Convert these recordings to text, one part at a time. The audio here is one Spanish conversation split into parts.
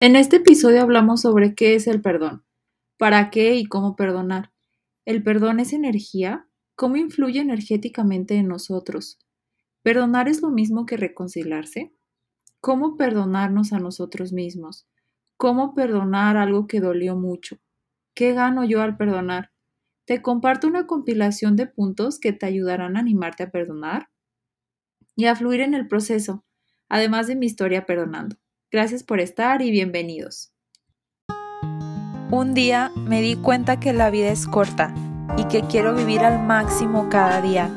En este episodio hablamos sobre qué es el perdón, para qué y cómo perdonar. ¿El perdón es energía? ¿Cómo influye energéticamente en nosotros? ¿Perdonar es lo mismo que reconciliarse? ¿Cómo perdonarnos a nosotros mismos? ¿Cómo perdonar algo que dolió mucho? ¿Qué gano yo al perdonar? Te comparto una compilación de puntos que te ayudarán a animarte a perdonar y a fluir en el proceso, además de mi historia perdonando. Gracias por estar y bienvenidos. Un día me di cuenta que la vida es corta y que quiero vivir al máximo cada día,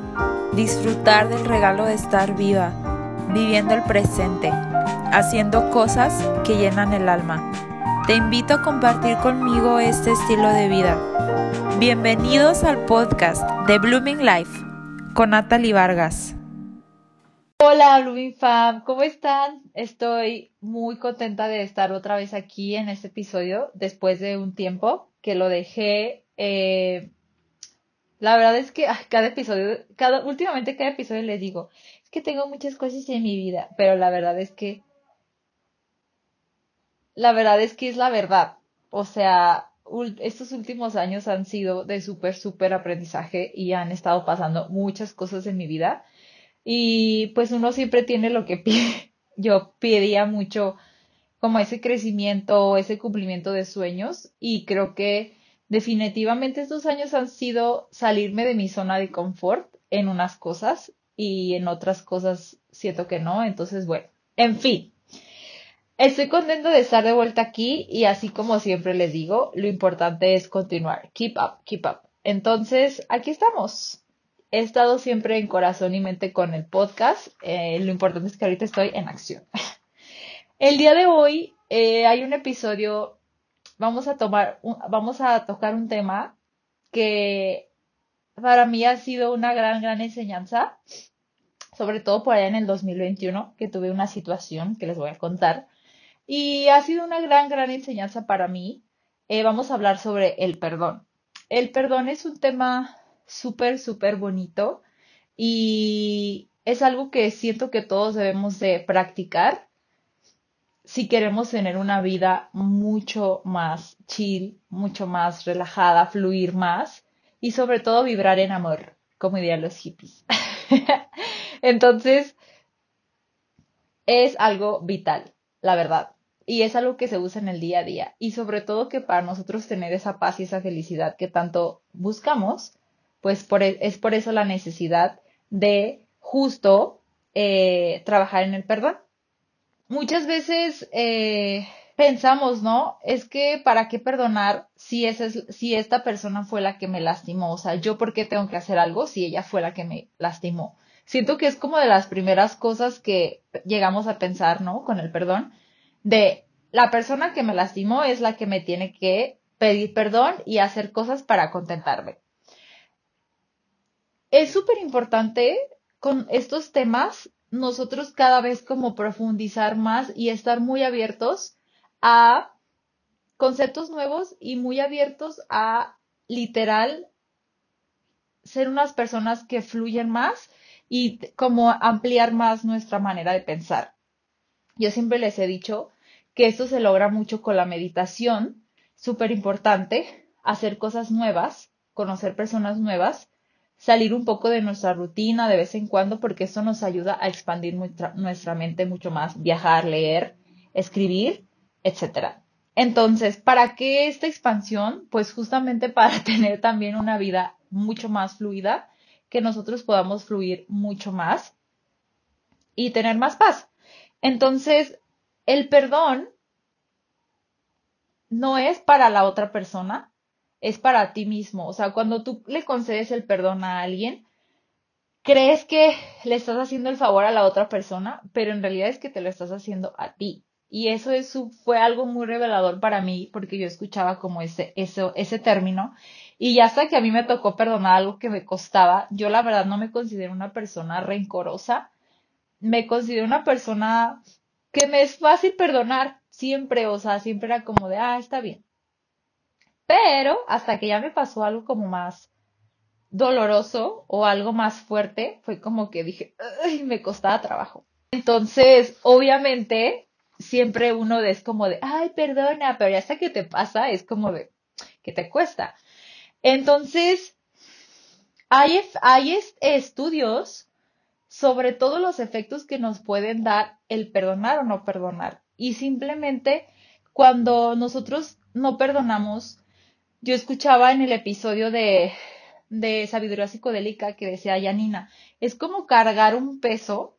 disfrutar del regalo de estar viva, viviendo el presente, haciendo cosas que llenan el alma. Te invito a compartir conmigo este estilo de vida. Bienvenidos al podcast de Blooming Life con Natalie Vargas. Hola Blooming Fam, ¿cómo están? Estoy muy contenta de estar otra vez aquí en este episodio después de un tiempo que lo dejé. Eh, la verdad es que cada episodio, cada, últimamente cada episodio les digo, es que tengo muchas cosas en mi vida, pero la verdad es que, la verdad es que es la verdad. O sea, estos últimos años han sido de súper, súper aprendizaje y han estado pasando muchas cosas en mi vida y pues uno siempre tiene lo que pide. Yo pedía mucho como ese crecimiento, ese cumplimiento de sueños y creo que definitivamente estos años han sido salirme de mi zona de confort en unas cosas y en otras cosas siento que no. Entonces, bueno, en fin. Estoy contento de estar de vuelta aquí y así como siempre les digo, lo importante es continuar. Keep up, keep up. Entonces, aquí estamos he estado siempre en corazón y mente con el podcast. Eh, lo importante es que ahorita estoy en acción. el día de hoy eh, hay un episodio, vamos a tomar, vamos a tocar un tema que para mí ha sido una gran, gran enseñanza, sobre todo por allá en el 2021, que tuve una situación que les voy a contar. Y ha sido una gran, gran enseñanza para mí. Eh, vamos a hablar sobre el perdón. El perdón es un tema súper, súper bonito y es algo que siento que todos debemos de practicar si queremos tener una vida mucho más chill, mucho más relajada, fluir más y sobre todo vibrar en amor, como dirían los hippies. Entonces, es algo vital, la verdad. Y es algo que se usa en el día a día. Y sobre todo que para nosotros tener esa paz y esa felicidad que tanto buscamos, pues e, es por eso la necesidad de justo eh, trabajar en el perdón. Muchas veces eh, pensamos, ¿no? Es que para qué perdonar si, esa es, si esta persona fue la que me lastimó, o sea, yo por qué tengo que hacer algo si ella fue la que me lastimó. Siento que es como de las primeras cosas que llegamos a pensar, ¿no? Con el perdón, de la persona que me lastimó es la que me tiene que pedir perdón y hacer cosas para contentarme es súper importante con estos temas nosotros cada vez como profundizar más y estar muy abiertos a conceptos nuevos y muy abiertos a literal ser unas personas que fluyen más y como ampliar más nuestra manera de pensar. Yo siempre les he dicho que esto se logra mucho con la meditación, súper importante, hacer cosas nuevas, conocer personas nuevas salir un poco de nuestra rutina de vez en cuando porque eso nos ayuda a expandir nuestra, mente mucho más, viajar, leer, escribir, etc. Entonces, ¿para qué esta expansión? Pues justamente para tener también una vida mucho más fluida, que nosotros podamos fluir mucho más y tener más paz. Entonces, el perdón no es para la otra persona, es para ti mismo. O sea, cuando tú le concedes el perdón a alguien, crees que le estás haciendo el favor a la otra persona, pero en realidad es que te lo estás haciendo a ti. Y eso, es, fue algo muy revelador para mí, porque yo escuchaba como ese, eso, ese término. Y ya hasta que a mí me tocó perdonar algo que me costaba, yo la verdad no me considero una persona rencorosa, me considero una persona que me es fácil perdonar siempre, o sea, siempre era como de, ah, está bien. Pero hasta que ya me pasó algo como más doloroso o algo más fuerte, fue como que dije, me costaba trabajo. Entonces, obviamente, siempre uno es como de, ay, perdona, pero ya hasta que te pasa es como de, que te cuesta. Entonces, hay, hay estudios sobre todos los efectos que nos pueden dar el perdonar o no perdonar. Y simplemente cuando nosotros no perdonamos, yo escuchaba en el episodio de, de sabiduría psicodélica que decía Yanina, es como cargar un peso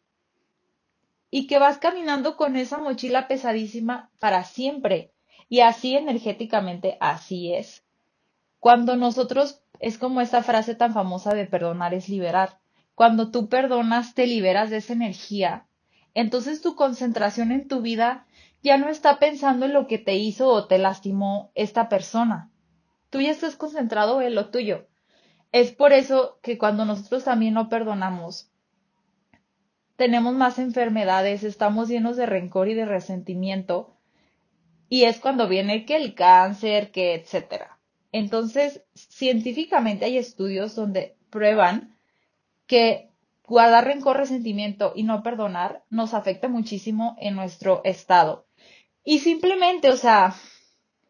y que vas caminando con esa mochila pesadísima para siempre. Y así energéticamente, así es. Cuando nosotros, es como esta frase tan famosa de perdonar es liberar. Cuando tú perdonas, te liberas de esa energía. Entonces tu concentración en tu vida ya no está pensando en lo que te hizo o te lastimó esta persona. Tú ya estás concentrado en lo tuyo. Es por eso que cuando nosotros también no perdonamos, tenemos más enfermedades, estamos llenos de rencor y de resentimiento, y es cuando viene que el cáncer, que etcétera. Entonces, científicamente hay estudios donde prueban que guardar rencor, resentimiento y no perdonar nos afecta muchísimo en nuestro estado. Y simplemente, o sea,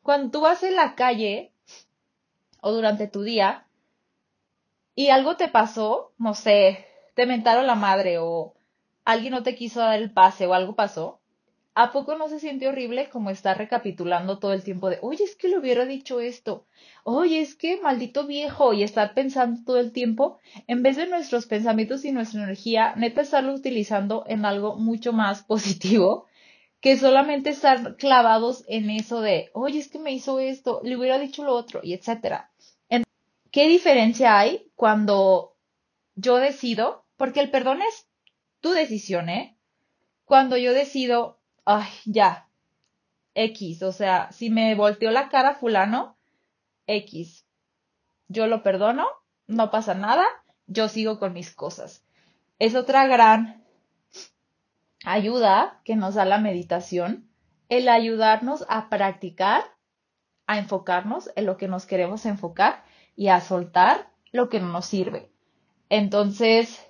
cuando tú vas en la calle o durante tu día y algo te pasó, no sé, te mentaron la madre o alguien no te quiso dar el pase o algo pasó, ¿a poco no se siente horrible como estar recapitulando todo el tiempo de, oye, es que le hubiera dicho esto, oye, es que maldito viejo, y estar pensando todo el tiempo, en vez de nuestros pensamientos y nuestra energía, neta estarlo utilizando en algo mucho más positivo, que solamente estar clavados en eso de, oye, es que me hizo esto, le hubiera dicho lo otro, y etcétera. ¿Qué diferencia hay cuando yo decido? Porque el perdón es tu decisión, ¿eh? Cuando yo decido, ay, ya, X, o sea, si me volteó la cara fulano, X, yo lo perdono, no pasa nada, yo sigo con mis cosas. Es otra gran ayuda que nos da la meditación, el ayudarnos a practicar, a enfocarnos en lo que nos queremos enfocar y a soltar lo que no nos sirve. Entonces,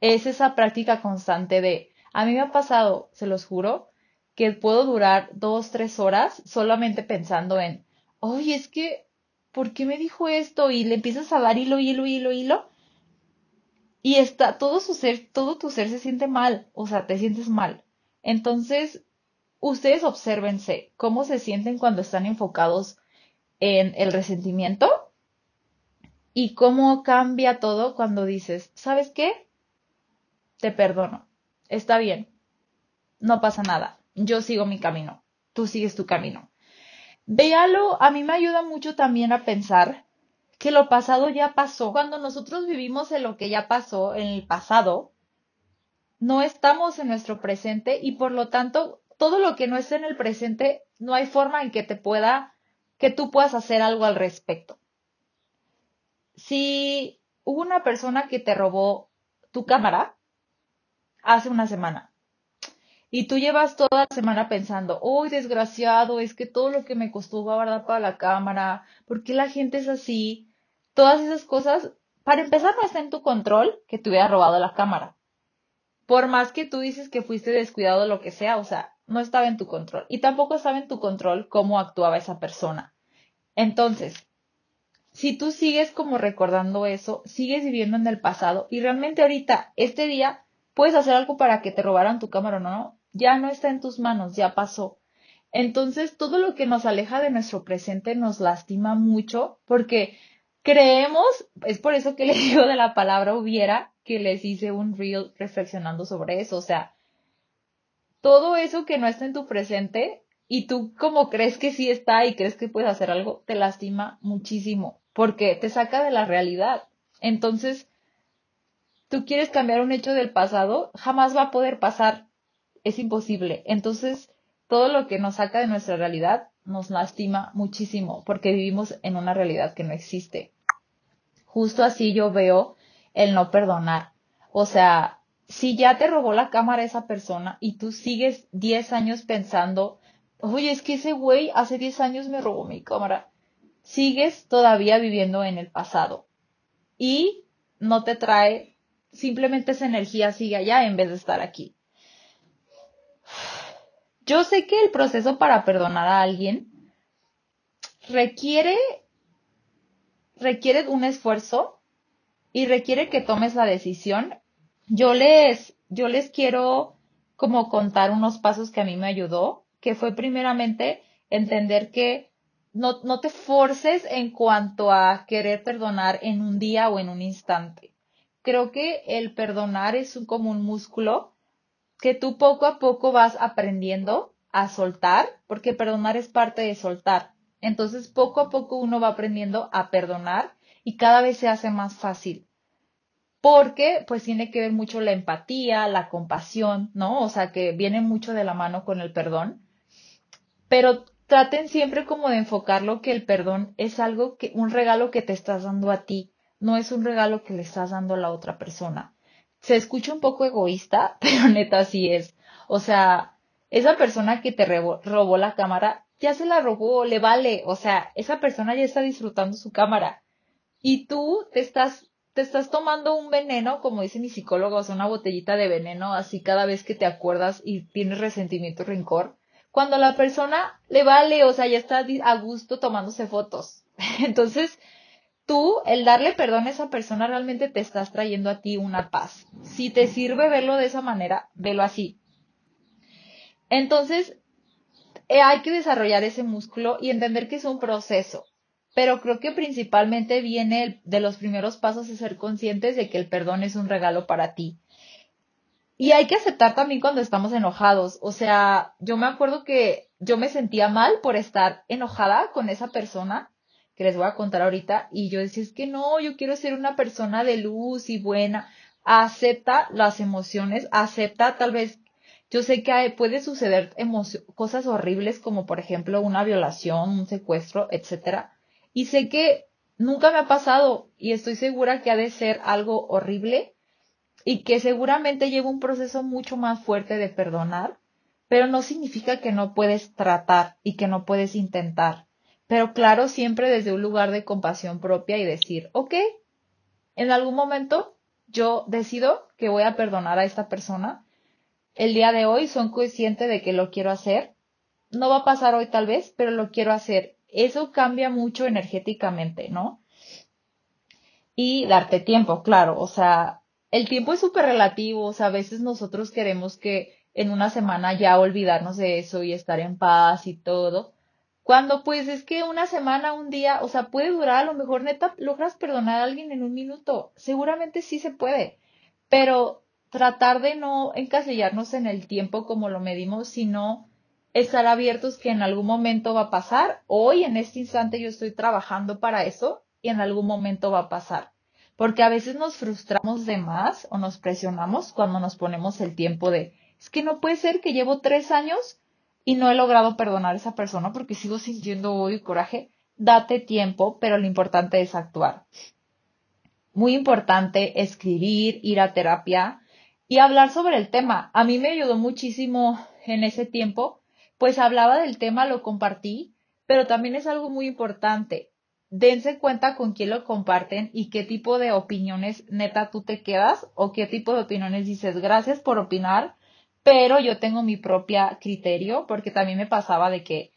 es esa práctica constante de, a mí me ha pasado, se los juro, que puedo durar dos, tres horas solamente pensando en, oye, es que, ¿por qué me dijo esto? Y le empiezas a dar hilo, hilo, hilo, hilo. Y está, todo su ser, todo tu ser se siente mal, o sea, te sientes mal. Entonces, ustedes obsérvense cómo se sienten cuando están enfocados en el resentimiento y cómo cambia todo cuando dices, ¿sabes qué? te perdono, está bien, no pasa nada, yo sigo mi camino, tú sigues tu camino. Véalo, a mí me ayuda mucho también a pensar que lo pasado ya pasó. Cuando nosotros vivimos en lo que ya pasó, en el pasado, no estamos en nuestro presente y por lo tanto, todo lo que no está en el presente, no hay forma en que te pueda, que tú puedas hacer algo al respecto. Si hubo una persona que te robó tu cámara, hace una semana. Y tú llevas toda la semana pensando, uy, desgraciado, es que todo lo que me costó guardar para la cámara, ¿por qué la gente es así? Todas esas cosas, para empezar, no está en tu control que te hubiera robado la cámara. Por más que tú dices que fuiste descuidado o lo que sea, o sea, no estaba en tu control. Y tampoco estaba en tu control cómo actuaba esa persona. Entonces, si tú sigues como recordando eso, sigues viviendo en el pasado y realmente ahorita, este día, puedes hacer algo para que te robaran tu cámara o no, ya no está en tus manos, ya pasó. Entonces, todo lo que nos aleja de nuestro presente nos lastima mucho porque creemos, es por eso que les digo de la palabra hubiera, que les hice un reel reflexionando sobre eso, o sea, todo eso que no está en tu presente y tú como crees que sí está y crees que puedes hacer algo, te lastima muchísimo porque te saca de la realidad. Entonces, tú quieres cambiar un hecho del pasado, jamás va a poder pasar. Es imposible. Entonces, todo lo que nos saca de nuestra realidad nos lastima muchísimo porque vivimos en una realidad que no existe. Justo así yo veo el no perdonar. O sea, si ya te robó la cámara esa persona y tú sigues 10 años pensando, oye, es que ese güey hace 10 años me robó mi cámara, sigues todavía viviendo en el pasado y no te trae simplemente esa energía sigue allá en vez de estar aquí. Yo sé que el proceso para perdonar a alguien requiere, requiere un esfuerzo y requiere que tomes la decisión. Yo les, yo les quiero como contar unos pasos que a mí me ayudó, que fue primeramente entender que no, no te forces en cuanto a querer perdonar en un día o en un instante. Creo que el perdonar es un, como un músculo que tú poco a poco vas aprendiendo a soltar, porque perdonar es parte de soltar. Entonces, poco a poco uno va aprendiendo a perdonar y cada vez se hace más fácil. Porque, pues, tiene que ver mucho la empatía, la compasión, ¿no? O sea, que viene mucho de la mano con el perdón. Pero traten siempre como de enfocarlo que el perdón es algo que, un regalo que te estás dando a ti, no es un regalo que le estás dando a la otra persona. Se escucha un poco egoísta, pero neta así es. O sea, esa persona que te robó la cámara, ya se la robó, le vale. O sea, esa persona ya está disfrutando su cámara. Y tú te estás, te estás tomando un veneno, como dice mi psicólogo, o sea, una botellita de veneno, así cada vez que te acuerdas y tienes resentimiento, rencor cuando la persona le vale, o sea, ya está a gusto tomándose fotos. Entonces, tú, el darle perdón a esa persona realmente te estás trayendo a ti una paz. Si te sirve verlo de esa manera, velo así. Entonces, eh, hay que desarrollar ese músculo y entender que es un proceso. Pero creo que principalmente viene de los primeros pasos de ser conscientes de que el perdón es un regalo para ti. Y hay que aceptar también cuando estamos enojados. O sea, yo me acuerdo que yo me sentía mal por estar enojada con esa persona que les voy a contar ahorita. Y yo decía, es que no, yo quiero ser una persona de luz y buena. Acepta las emociones, acepta tal vez, yo sé que puede suceder cosas horribles como por ejemplo una violación, un secuestro, etcétera. Y sé que nunca me ha pasado y estoy segura que ha de ser algo horrible y que seguramente lleva un proceso mucho más fuerte de perdonar, pero no significa que no puedes tratar y que no puedes intentar. Pero claro, siempre desde un lugar de compasión propia y decir, ok, en algún momento yo decido que voy a perdonar a esta persona. El día de hoy son consciente de que lo quiero hacer. No va a pasar hoy tal vez, pero lo quiero hacer. Eso cambia mucho energéticamente, ¿no? Y darte tiempo, claro. O sea, el tiempo es súper relativo, o sea, a veces nosotros queremos que en una semana ya olvidarnos de eso y estar en paz y todo. Cuando pues es que una semana, un día, o sea, puede durar, a lo mejor neta logras perdonar a alguien en un minuto. Seguramente sí se puede, pero tratar de no encasillarnos en el tiempo como lo medimos, sino estar abiertos que en algún momento va a pasar. Hoy, en este instante, yo estoy trabajando para eso y en algún momento va a pasar porque a veces nos frustramos de más o nos presionamos cuando nos ponemos el tiempo de, es que no puede ser que llevo tres años y no he logrado perdonar a esa persona porque sigo sintiendo odio y coraje. Date tiempo, pero lo importante es actuar. Muy importante escribir, ir a terapia y hablar sobre el tema. A mí me ayudó muchísimo en ese tiempo, pues hablaba del tema, lo compartí, pero también es algo muy importante dense cuenta con quién lo comparten y qué tipo de opiniones neta tú te quedas o qué tipo de opiniones dices gracias por opinar, pero yo tengo mi propia criterio porque también me pasaba de que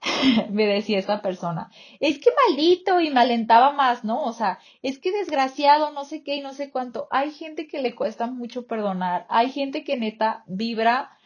me decía esta persona, es que maldito y me alentaba más, ¿no? O sea, es que desgraciado, no sé qué y no sé cuánto. Hay gente que le cuesta mucho perdonar, hay gente que neta vibra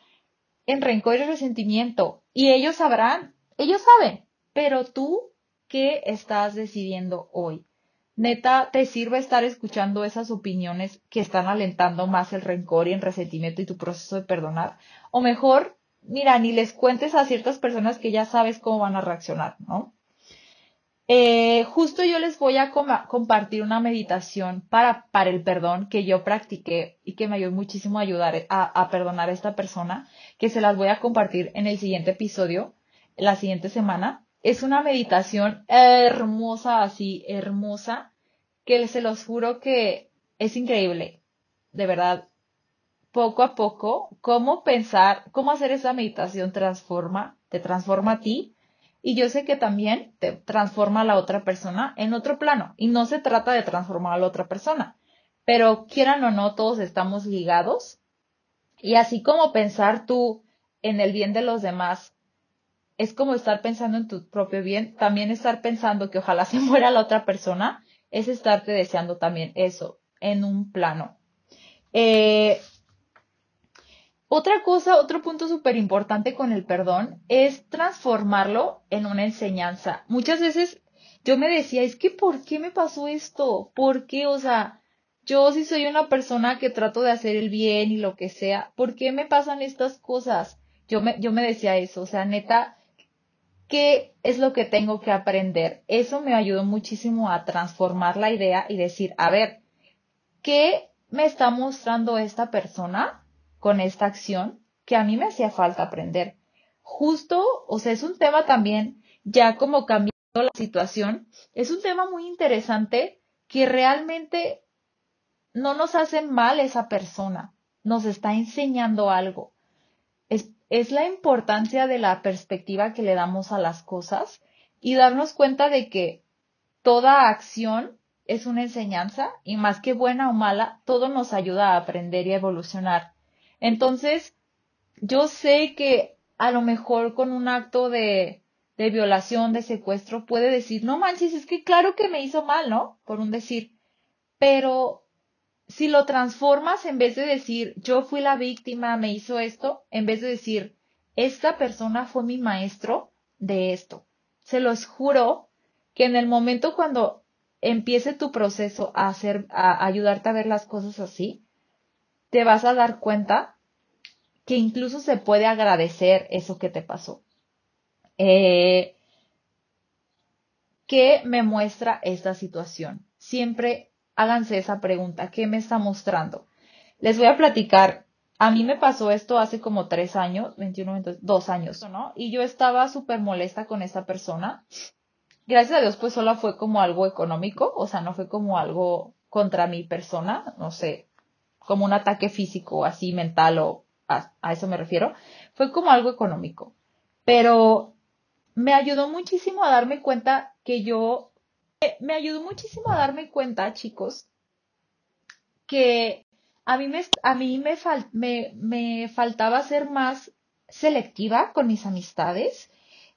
en rencor y resentimiento y ellos sabrán, ellos saben, pero tú ¿Qué estás decidiendo hoy? Neta, ¿te sirve estar escuchando esas opiniones que están alentando más el rencor y el resentimiento y tu proceso de perdonar? O mejor, mira, ni les cuentes a ciertas personas que ya sabes cómo van a reaccionar, ¿no? Eh, justo yo les voy a compartir una meditación para, para el perdón que yo practiqué y que me ayudó muchísimo a ayudar a, a perdonar a esta persona, que se las voy a compartir en el siguiente episodio, la siguiente semana. Es una meditación hermosa, así, hermosa, que se los juro que es increíble. De verdad, poco a poco, cómo pensar, cómo hacer esa meditación transforma, te transforma a ti. Y yo sé que también te transforma a la otra persona en otro plano. Y no se trata de transformar a la otra persona. Pero quieran o no, todos estamos ligados. Y así como pensar tú en el bien de los demás es como estar pensando en tu propio bien, también estar pensando que ojalá se muera la otra persona, es estarte deseando también eso en un plano. Eh, otra cosa, otro punto súper importante con el perdón es transformarlo en una enseñanza. Muchas veces yo me decía, es que ¿por qué me pasó esto? ¿Por qué? O sea, yo si soy una persona que trato de hacer el bien y lo que sea, ¿por qué me pasan estas cosas? Yo me, yo me decía eso, o sea, neta, ¿qué es lo que tengo que aprender? Eso me ayudó muchísimo a transformar la idea y decir, a ver, ¿qué me está mostrando esta persona con esta acción que a mí me hacía falta aprender? Justo, o sea, es un tema también, ya como cambiando la situación, es un tema muy interesante que realmente no nos hace mal esa persona, nos está enseñando algo. Es la importancia de la perspectiva que le damos a las cosas y darnos cuenta de que toda acción es una enseñanza y más que buena o mala, todo nos ayuda a aprender y a evolucionar. Entonces, yo sé que a lo mejor con un acto de, de violación, de secuestro, puede decir, no manches, es que claro que me hizo mal, ¿no? Por un decir. Pero si lo transformas en vez de decir yo fui la víctima, me hizo esto, en vez de decir esta persona fue mi maestro de esto. Se los juro que en el momento cuando empiece tu proceso a hacer, a ayudarte a ver las cosas así, te vas a dar cuenta que incluso se puede agradecer eso que te pasó. Eh, ¿Qué me muestra esta situación? Siempre háganse esa pregunta, ¿qué me está mostrando? Les voy a platicar, a mí me pasó esto hace como tres años, 21, dos años, ¿no? Y yo estaba súper molesta con esta persona. Gracias a Dios, pues solo fue como algo económico, o sea, no fue como algo contra mi persona, no sé, como un ataque físico, así mental o a, a eso me refiero. Fue como algo económico. Pero me ayudó muchísimo a darme cuenta que yo me ayudó muchísimo a darme cuenta, chicos, que a mí me, a mí me, me, me faltaba ser más selectiva con mis amistades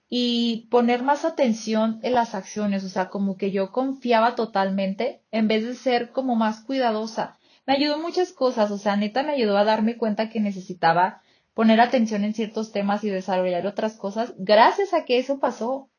y poner más atención en las acciones, o sea, como que yo confiaba totalmente en vez de ser como más cuidadosa. Me ayudó muchas cosas, o sea, neta me ayudó a darme cuenta que necesitaba poner atención en ciertos temas y desarrollar otras cosas, gracias a que eso pasó.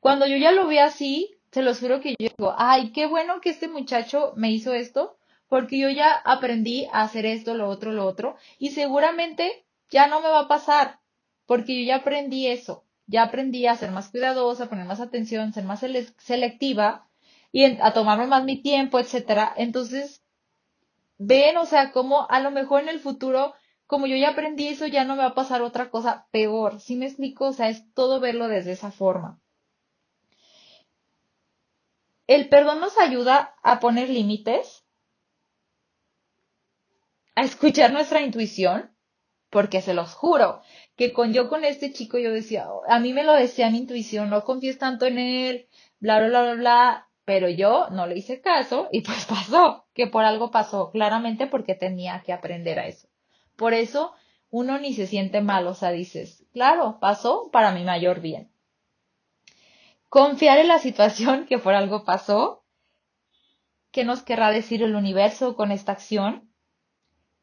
Cuando yo ya lo vi así, se los juro que yo digo, ay, qué bueno que este muchacho me hizo esto, porque yo ya aprendí a hacer esto, lo otro, lo otro, y seguramente ya no me va a pasar, porque yo ya aprendí eso, ya aprendí a ser más cuidadosa, a poner más atención, ser más selectiva y a tomarme más mi tiempo, etcétera. Entonces, ven, o sea, como a lo mejor en el futuro, como yo ya aprendí eso, ya no me va a pasar otra cosa peor. ¿Sí me explico? O sea, es todo verlo desde esa forma. El perdón nos ayuda a poner límites, a escuchar nuestra intuición, porque se los juro que con yo con este chico yo decía, a mí me lo decía mi intuición, no confíes tanto en él, bla, bla, bla, bla, bla, pero yo no le hice caso y pues pasó, que por algo pasó, claramente porque tenía que aprender a eso. Por eso uno ni se siente mal, o sea, dices, claro, pasó para mi mayor bien confiar en la situación que por algo pasó, qué nos querrá decir el universo con esta acción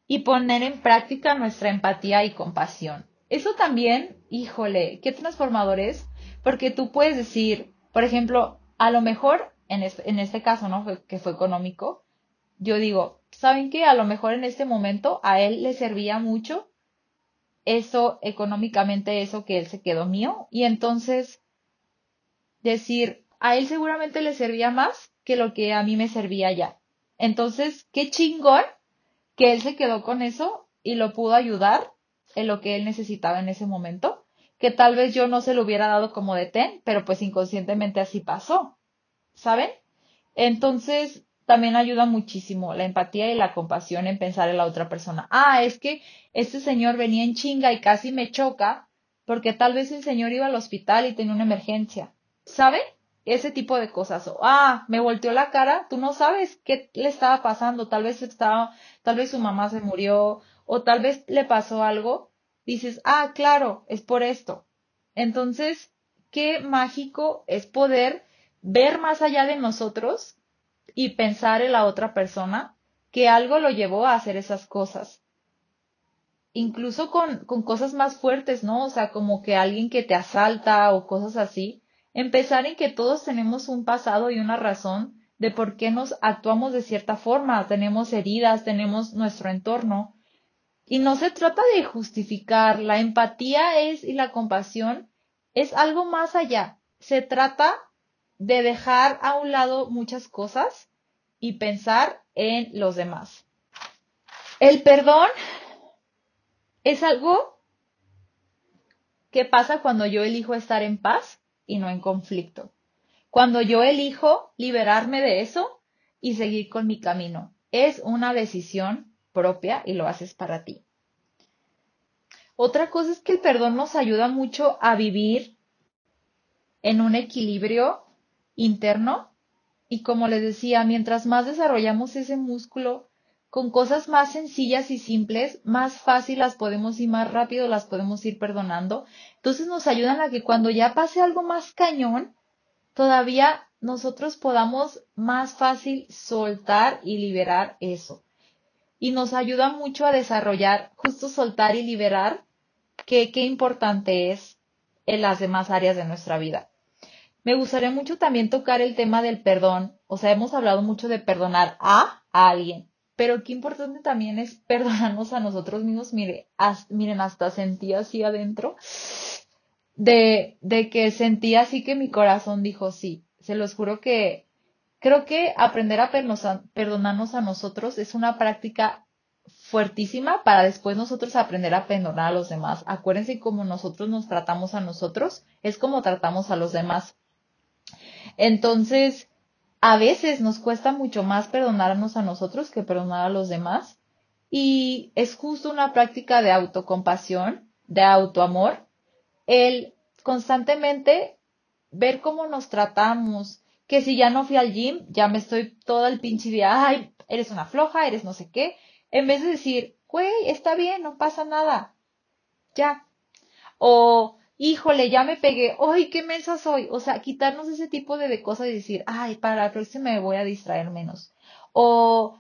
y poner en práctica nuestra empatía y compasión. Eso también, híjole, qué transformador es, porque tú puedes decir, por ejemplo, a lo mejor en este, caso, ¿no? que fue económico, yo digo, ¿saben qué? A lo mejor en este momento a él le servía mucho eso económicamente, eso que él se quedó mío, y entonces decir, a él seguramente le servía más que lo que a mí me servía ya. Entonces, qué chingón que él se quedó con eso y lo pudo ayudar en lo que él necesitaba en ese momento, que tal vez yo no se lo hubiera dado como de ten, pero pues inconscientemente así pasó, ¿saben? Entonces, también ayuda muchísimo la empatía y la compasión en pensar en la otra persona. Ah, es que este señor venía en chinga y casi me choca porque tal vez el señor iba al hospital y tenía una emergencia. ¿Sabe? Ese tipo de cosas. O, ah, me volteó la cara, tú no sabes qué le estaba pasando. Tal vez estaba, tal vez su mamá se murió, o tal vez le pasó algo. dices, ah, claro, es por esto. Entonces, qué mágico es poder ver más allá de nosotros y pensar en la otra persona que algo lo llevó a hacer esas cosas. Incluso con, con cosas más fuertes, ¿no? O sea, como que alguien que te asalta o cosas así. Empezar en que todos tenemos un pasado y una razón de por qué nos actuamos de cierta forma. Tenemos heridas, tenemos nuestro entorno. Y no se trata de justificar. La empatía es y la compasión es algo más allá. Se trata de dejar a un lado muchas cosas y pensar en los demás. El perdón es algo que pasa cuando yo elijo estar en paz y no en conflicto. Cuando yo elijo liberarme de eso y seguir con mi camino. Es una decisión propia y lo haces para ti. Otra cosa es que el perdón nos ayuda mucho a vivir en un equilibrio interno y como les decía, mientras más desarrollamos ese músculo con cosas más sencillas y simples, más fácil las podemos y más rápido las podemos ir perdonando. Entonces nos ayudan a que cuando ya pase algo más cañón, todavía nosotros podamos más fácil soltar y liberar eso. Y nos ayuda mucho a desarrollar, justo soltar y liberar, que qué importante es en las demás áreas de nuestra vida. Me gustaría mucho también tocar el tema del perdón. O sea, hemos hablado mucho de perdonar a, alguien, pero qué importante también es perdonarnos a nosotros mismos. Mire, miren, hasta sentí así adentro de, de que sentí así que mi corazón dijo sí. Se los juro que creo que aprender a perdonarnos a nosotros es una práctica fuertísima para después nosotros aprender a perdonar a los demás. Acuérdense cómo nosotros nos tratamos a nosotros, es como tratamos a los demás. Entonces, a veces nos cuesta mucho más perdonarnos a nosotros que perdonar a los demás. Y es justo una práctica de autocompasión, de autoamor, el constantemente ver cómo nos tratamos, que si ya no fui al gym, ya me estoy todo el pinche día, ay, eres una floja, eres no sé qué, en vez de decir, güey, está bien, no pasa nada, ya. O híjole, ya me pegué, ¡ay, qué mensa soy! O sea, quitarnos ese tipo de, cosas y decir, ay, para la próxima me voy a distraer menos. O,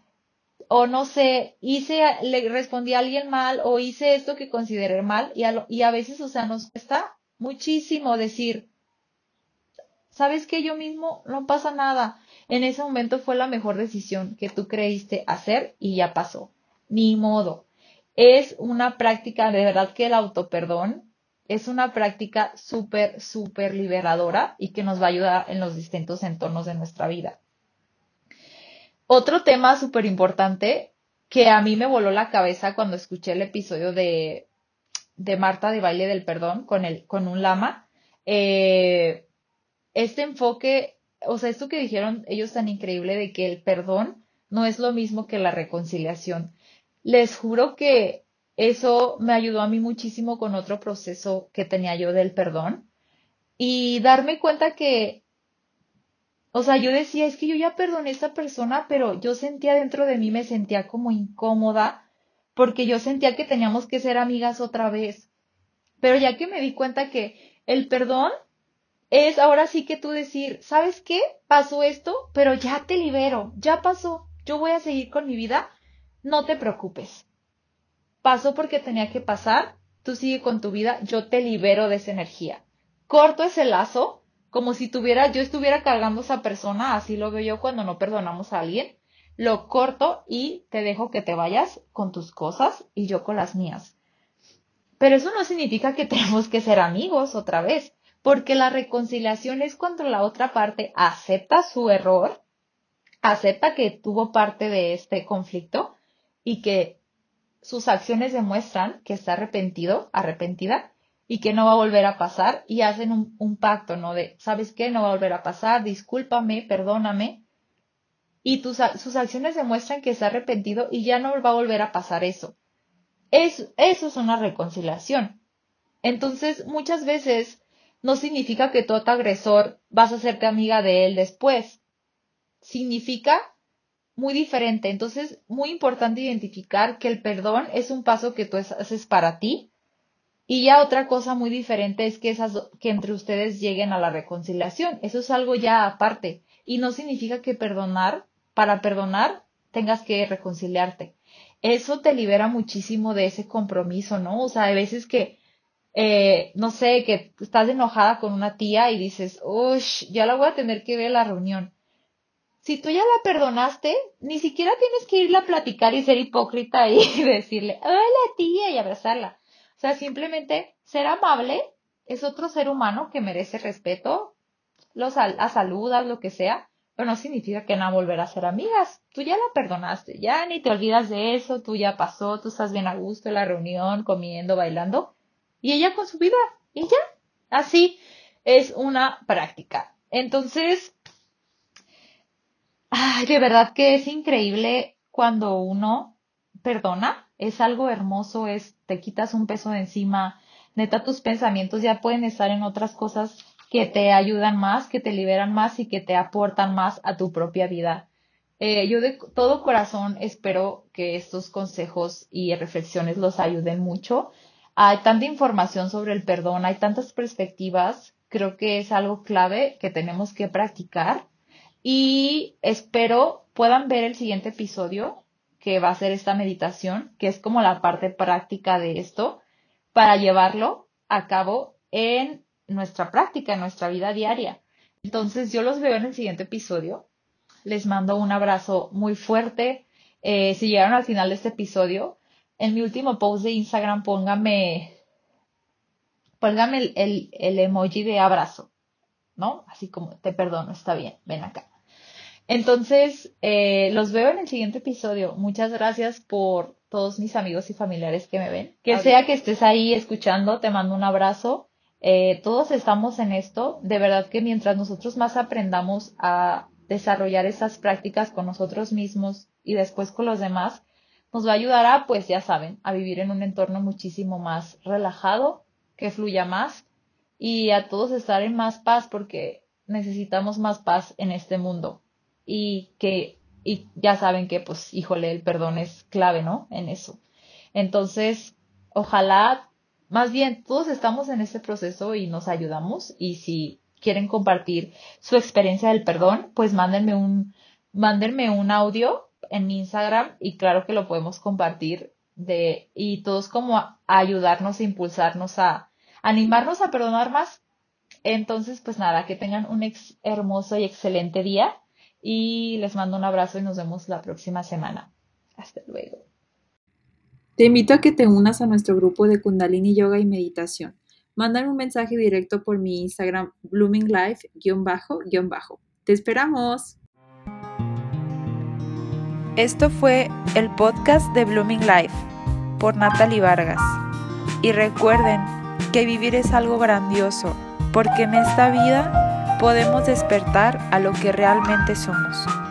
o no sé, hice, le respondí a alguien mal o hice esto que consideré mal y a, y a veces, o sea, nos cuesta muchísimo decir, ¿sabes qué? Yo mismo no pasa nada. En ese momento fue la mejor decisión que tú creíste hacer y ya pasó. Ni modo. Es una práctica de verdad que el autoperdón es una práctica súper, súper liberadora y que nos va a ayudar en los distintos entornos de nuestra vida. Otro tema súper importante que a mí me voló la cabeza cuando escuché el episodio de, de Marta de Baile del Perdón con, el, con un lama, eh, este enfoque, o sea, esto que dijeron ellos tan increíble de que el perdón no es lo mismo que la reconciliación. Les juro que eso me ayudó a mí muchísimo con otro proceso que tenía yo del perdón y darme cuenta que, o sea, yo decía, es que yo ya perdoné a esta persona, pero yo sentía dentro de mí, me sentía como incómoda porque yo sentía que teníamos que ser amigas otra vez. Pero ya que me di cuenta que el perdón es ahora sí que tú decir, ¿sabes qué? Pasó esto, pero ya te libero, ya pasó, yo voy a seguir con mi vida, no te preocupes pasó porque tenía que pasar, tú sigue con tu vida, yo te libero de esa energía. Corto ese lazo, como si tuviera, yo estuviera cargando a esa persona, así lo veo yo cuando no perdonamos a alguien, lo corto y te dejo que te vayas con tus cosas y yo con las mías. Pero eso no significa que tenemos que ser amigos otra vez, porque la reconciliación es cuando la otra parte acepta su error, acepta que tuvo parte de este conflicto y que sus acciones demuestran que está arrepentido, arrepentida y que no va a volver a pasar y hacen un, pacto, ¿no? De, ¿sabes qué? No va a volver a pasar, discúlpame, perdóname. Y tus, sus acciones demuestran que está arrepentido y ya no va a volver a pasar eso. Es, eso es una reconciliación. Entonces, muchas veces no significa que tu agresor vas a hacerte amiga de él después. Significa muy diferente. Entonces, muy importante identificar que el perdón es un paso que tú haces para ti Y ya otra cosa muy diferente es que, esas, que entre ustedes lleguen a la reconciliación. Eso es algo ya aparte. Y no significa que perdonar, para perdonar, tengas que reconciliarte. Eso te libera muchísimo de ese compromiso, ¿no? O sea, hay veces que, eh, no sé, que estás enojada con una tía y dices, uy, ya la voy a tener que ver en la reunión. Si tú ya la perdonaste, ni siquiera tienes que irla a platicar y ser hipócrita y decirle, hola tía y abrazarla o sea, simplemente ser amable es otro ser humano que merece respeto, los a saludas, lo que sea, pero no significa que no volver a ser amigas. Tú ya la perdonaste, ya ni te olvidas de eso, tú ya pasó, tú estás bien a gusto en la reunión, comiendo, bailando, y ella con su vida, y ya. Así es una práctica. Entonces, ay, de verdad que es increíble cuando uno perdona es algo hermoso, es te quitas un peso de encima, neta tus pensamientos ya pueden estar en otras cosas que te ayudan más, que te liberan más y que te aportan más a tu propia vida. Eh, yo de todo corazón espero que estos consejos y reflexiones los ayuden mucho. Hay tanta información sobre el perdón, hay tantas perspectivas, creo que es algo clave que tenemos que practicar y espero puedan ver el siguiente episodio que va a ser esta meditación, que es como la parte práctica de esto, para llevarlo a cabo en nuestra práctica, en nuestra vida diaria. Entonces yo los veo en el siguiente episodio. Les mando un abrazo muy fuerte. Eh, si llegaron al final de este episodio, en mi último post de Instagram póngame, póngame el, el emoji de abrazo, ¿no? Así como te perdono, está bien, ven acá. Entonces, eh, los veo en el siguiente episodio. Muchas gracias por todos mis amigos y familiares que me ven. Que sea que estés ahí escuchando, te mando un abrazo. Eh, todos estamos en esto. De verdad que mientras nosotros más aprendamos a desarrollar esas prácticas con nosotros mismos y después con los demás, nos va a ayudar a, pues ya saben, a vivir en un entorno muchísimo más relajado, que fluya más y a todos estar en más paz porque necesitamos más paz en este mundo y que y ya saben que pues híjole el perdón es clave no en eso. Entonces ojalá más bien todos estamos en este proceso y nos ayudamos y si quieren compartir su experiencia del perdón pues mándenme un mándenme un audio en mi Instagram y claro que lo podemos compartir de y todos como a ayudarnos e impulsarnos a animarnos a perdonar más. Entonces pues nada que tengan un ex hermoso y excelente día y les mando un abrazo y nos vemos la próxima semana. Hasta luego. Te invito a que te unas a nuestro grupo de Kundalini Yoga y Meditación. Mándame un mensaje directo por mi Instagram blooming_life_bajo. Te esperamos. Esto fue el podcast de Blooming Life por Natalie Vargas. Y recuerden que vivir es algo grandioso, porque en esta vida podemos despertar a lo que realmente somos.